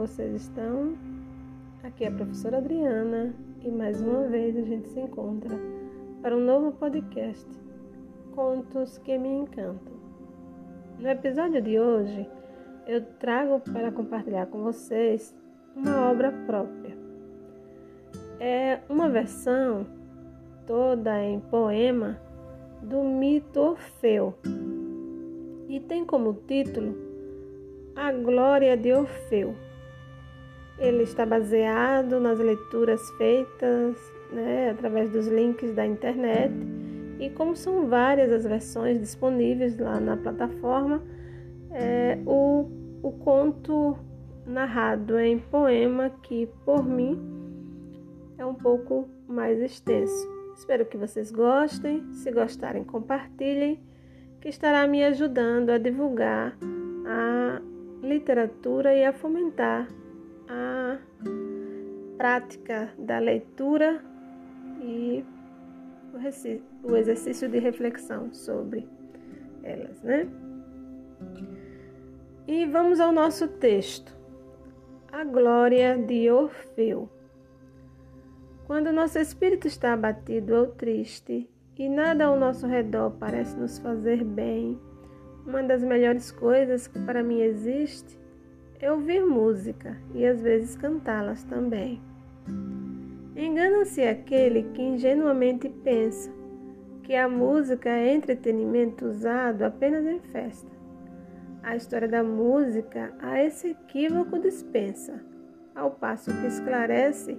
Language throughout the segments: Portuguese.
vocês estão? Aqui é a professora Adriana e mais uma vez a gente se encontra para um novo podcast Contos que me encantam. No episódio de hoje, eu trago para compartilhar com vocês uma obra própria. É uma versão toda em poema do mito Orfeu e tem como título a Glória de Orfeu. Ele está baseado nas leituras feitas né, através dos links da internet e como são várias as versões disponíveis lá na plataforma, é, o, o conto narrado em poema que por mim é um pouco mais extenso. Espero que vocês gostem. Se gostarem, compartilhem, que estará me ajudando a divulgar a literatura e a fomentar a prática da leitura e o exercício de reflexão sobre elas, né? E vamos ao nosso texto. A glória de Orfeu. Quando nosso espírito está abatido ou triste e nada ao nosso redor parece nos fazer bem, uma das melhores coisas que para mim existe é ouvir música e às vezes cantá-las também. Engana-se aquele que ingenuamente pensa que a música é entretenimento usado apenas em festa. A história da música a esse equívoco dispensa, ao passo que esclarece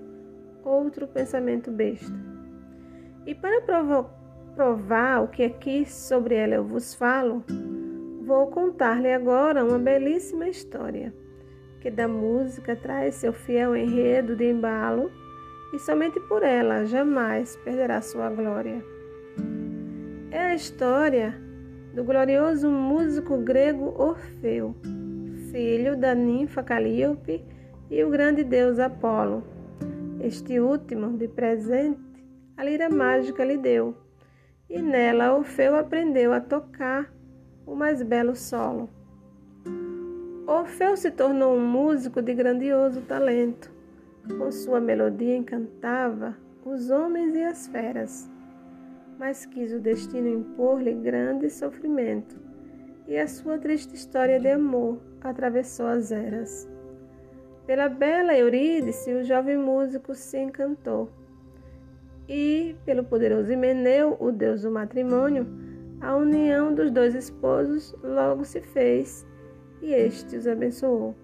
outro pensamento besta. E para provar o que aqui sobre ela eu vos falo, Vou contar-lhe agora uma belíssima história, que da música traz seu fiel enredo de embalo e somente por ela jamais perderá sua glória. É a história do glorioso músico grego Orfeu, filho da ninfa Calíope e o grande deus Apolo. Este último, de presente, a lira mágica lhe deu, e nela Orfeu aprendeu a tocar o mais belo solo. Orfeu se tornou um músico de grandioso talento. Com sua melodia encantava os homens e as feras. Mas quis o destino impor-lhe grande sofrimento, e a sua triste história de amor atravessou as eras. Pela bela Eurídice, o jovem músico se encantou. E, pelo poderoso Himeneu, o deus do matrimônio, a união dos dois esposos logo se fez e este os abençoou.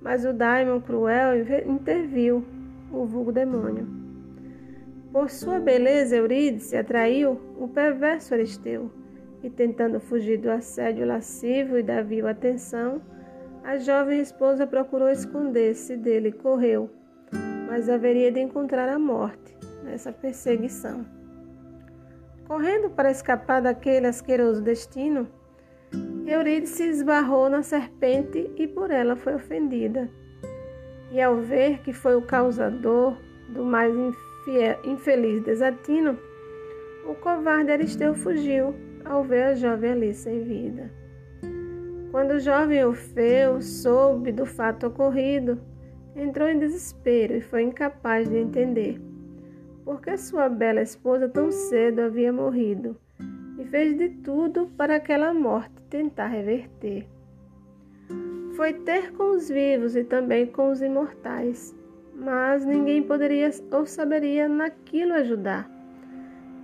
Mas o daimon cruel interviu, o vulgo demônio. Por sua beleza, Eurídice atraiu o perverso Aristeu, e tentando fugir do assédio lascivo e da vil atenção, a jovem esposa procurou esconder-se dele e correu, mas haveria de encontrar a morte nessa perseguição. Correndo para escapar daquele asqueroso destino, Eurídice esbarrou na serpente e por ela foi ofendida. E ao ver que foi o causador do mais infeliz desatino, o covarde Aristeu fugiu ao ver a jovem ali sem vida. Quando o jovem Orfeu soube do fato ocorrido, entrou em desespero e foi incapaz de entender porque sua bela esposa tão cedo havia morrido e fez de tudo para aquela morte tentar reverter. Foi ter com os vivos e também com os imortais, mas ninguém poderia ou saberia naquilo ajudar.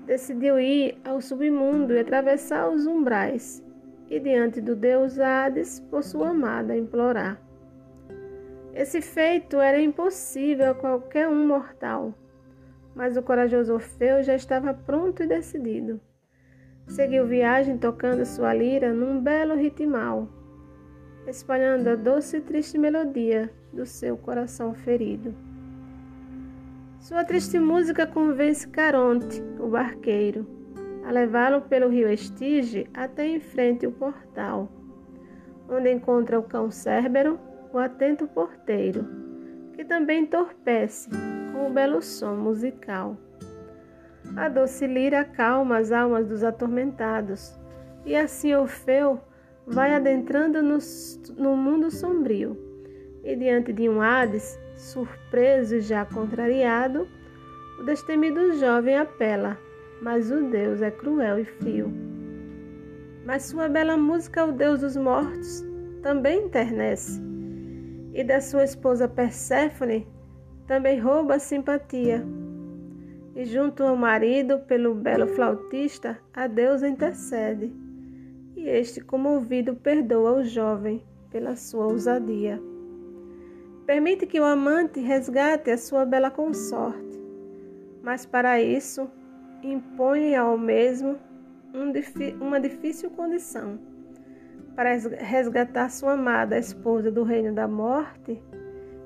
Decidiu ir ao submundo e atravessar os umbrais, e diante do deus Hades, por sua amada, implorar. Esse feito era impossível a qualquer um mortal mas o corajoso Orfeu já estava pronto e decidido. Seguiu viagem tocando sua lira num belo ritmal, espalhando a doce e triste melodia do seu coração ferido. Sua triste música convence Caronte, o barqueiro, a levá-lo pelo rio Estige até em frente ao portal, onde encontra o cão Cérbero, o atento porteiro, que também entorpece com o belo som musical. A doce lira acalma as almas dos atormentados, e assim Orfeu vai adentrando no, no mundo sombrio E diante de um Hades, surpreso e já contrariado, o destemido jovem apela, mas o Deus é cruel e frio. Mas sua bela música, o Deus dos mortos, também internece. E da sua esposa Perséfone também rouba a simpatia. E junto ao marido, pelo belo flautista, a deusa intercede. E este, comovido, perdoa o jovem pela sua ousadia. Permite que o amante resgate a sua bela consorte, mas para isso impõe ao mesmo um, uma difícil condição. Para resgatar sua amada esposa do reino da morte,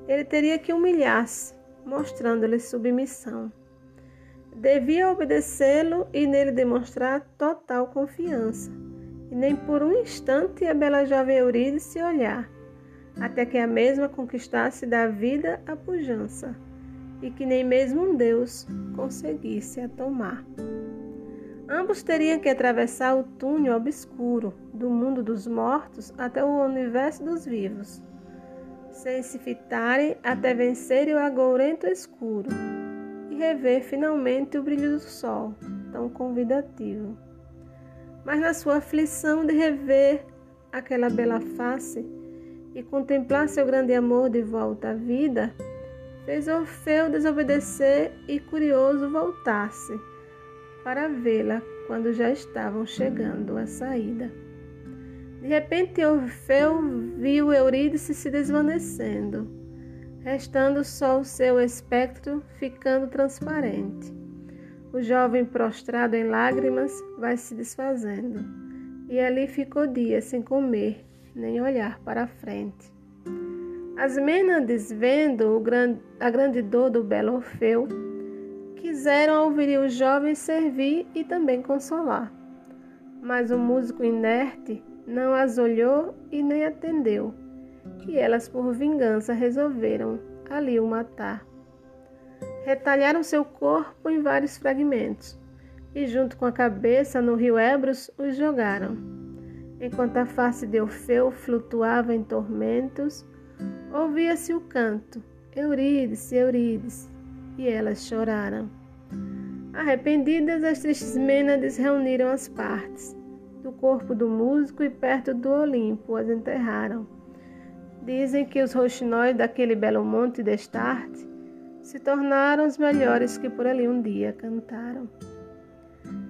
ele teria que humilhar-se, mostrando-lhe submissão. Devia obedecê-lo e nele demonstrar total confiança. E nem por um instante a bela jovem Eurídice olhar, até que a mesma conquistasse da vida a pujança, e que nem mesmo um Deus conseguisse a tomar. Ambos teriam que atravessar o túnel obscuro do mundo dos mortos até o universo dos vivos, sem se fitarem até vencerem o agourento escuro rever finalmente o brilho do sol, tão convidativo. Mas na sua aflição de rever aquela bela face e contemplar seu grande amor de volta à vida, fez Orfeu desobedecer e curioso voltar-se para vê-la quando já estavam chegando à saída. De repente, Orfeu viu Eurídice se desvanecendo, restando só o seu espectro ficando transparente. O jovem prostrado em lágrimas vai se desfazendo, e ali ficou dias sem comer, nem olhar para a frente. As Mênades, vendo a grande dor do belo Orfeu, quiseram ouvir o jovem servir e também consolar. Mas o músico inerte não as olhou e nem atendeu, e elas, por vingança, resolveram ali o matar. Retalharam seu corpo em vários fragmentos e, junto com a cabeça no rio Ebros, os jogaram. Enquanto a face de Orfeu flutuava em tormentos, ouvia-se o canto: Eurídice, Eurídice, e elas choraram. Arrependidas, as tristes Mênades reuniram as partes do corpo do músico e perto do Olimpo as enterraram. Dizem que os roxinóis daquele belo monte destarte se tornaram os melhores que por ali um dia cantaram.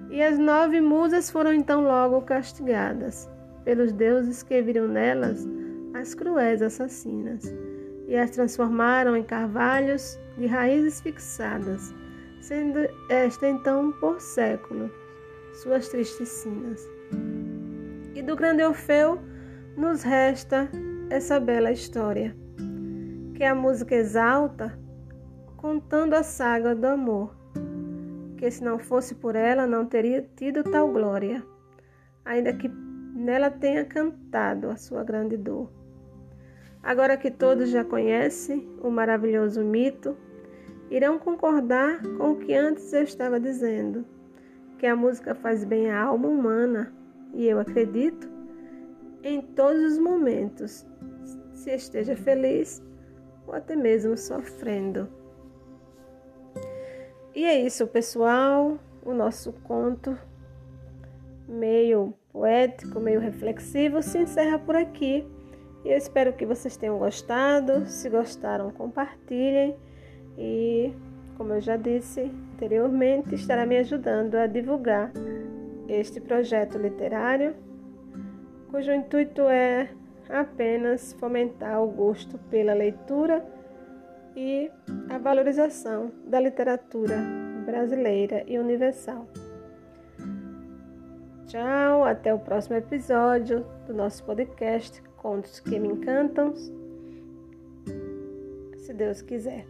E as nove musas foram então logo castigadas pelos deuses que viram nelas as cruéis assassinas e as transformaram em carvalhos de raízes fixadas, sendo esta então por século suas tristes sinas. E do grande Orfeu nos resta essa bela história, que a música exalta, contando a saga do amor, que se não fosse por ela não teria tido tal glória, ainda que nela tenha cantado a sua grande dor. Agora que todos já conhecem o maravilhoso mito, irão concordar com o que antes eu estava dizendo, que a música faz bem à alma humana, e eu acredito em todos os momentos, se esteja feliz ou até mesmo sofrendo. E é isso, pessoal, o nosso conto meio poético, meio reflexivo se encerra por aqui. E eu espero que vocês tenham gostado. Se gostaram, compartilhem. E, como eu já disse anteriormente, estará me ajudando a divulgar este projeto literário, cujo intuito é apenas fomentar o gosto pela leitura e a valorização da literatura brasileira e universal. Tchau, até o próximo episódio do nosso podcast contos que me encantam, se Deus quiser.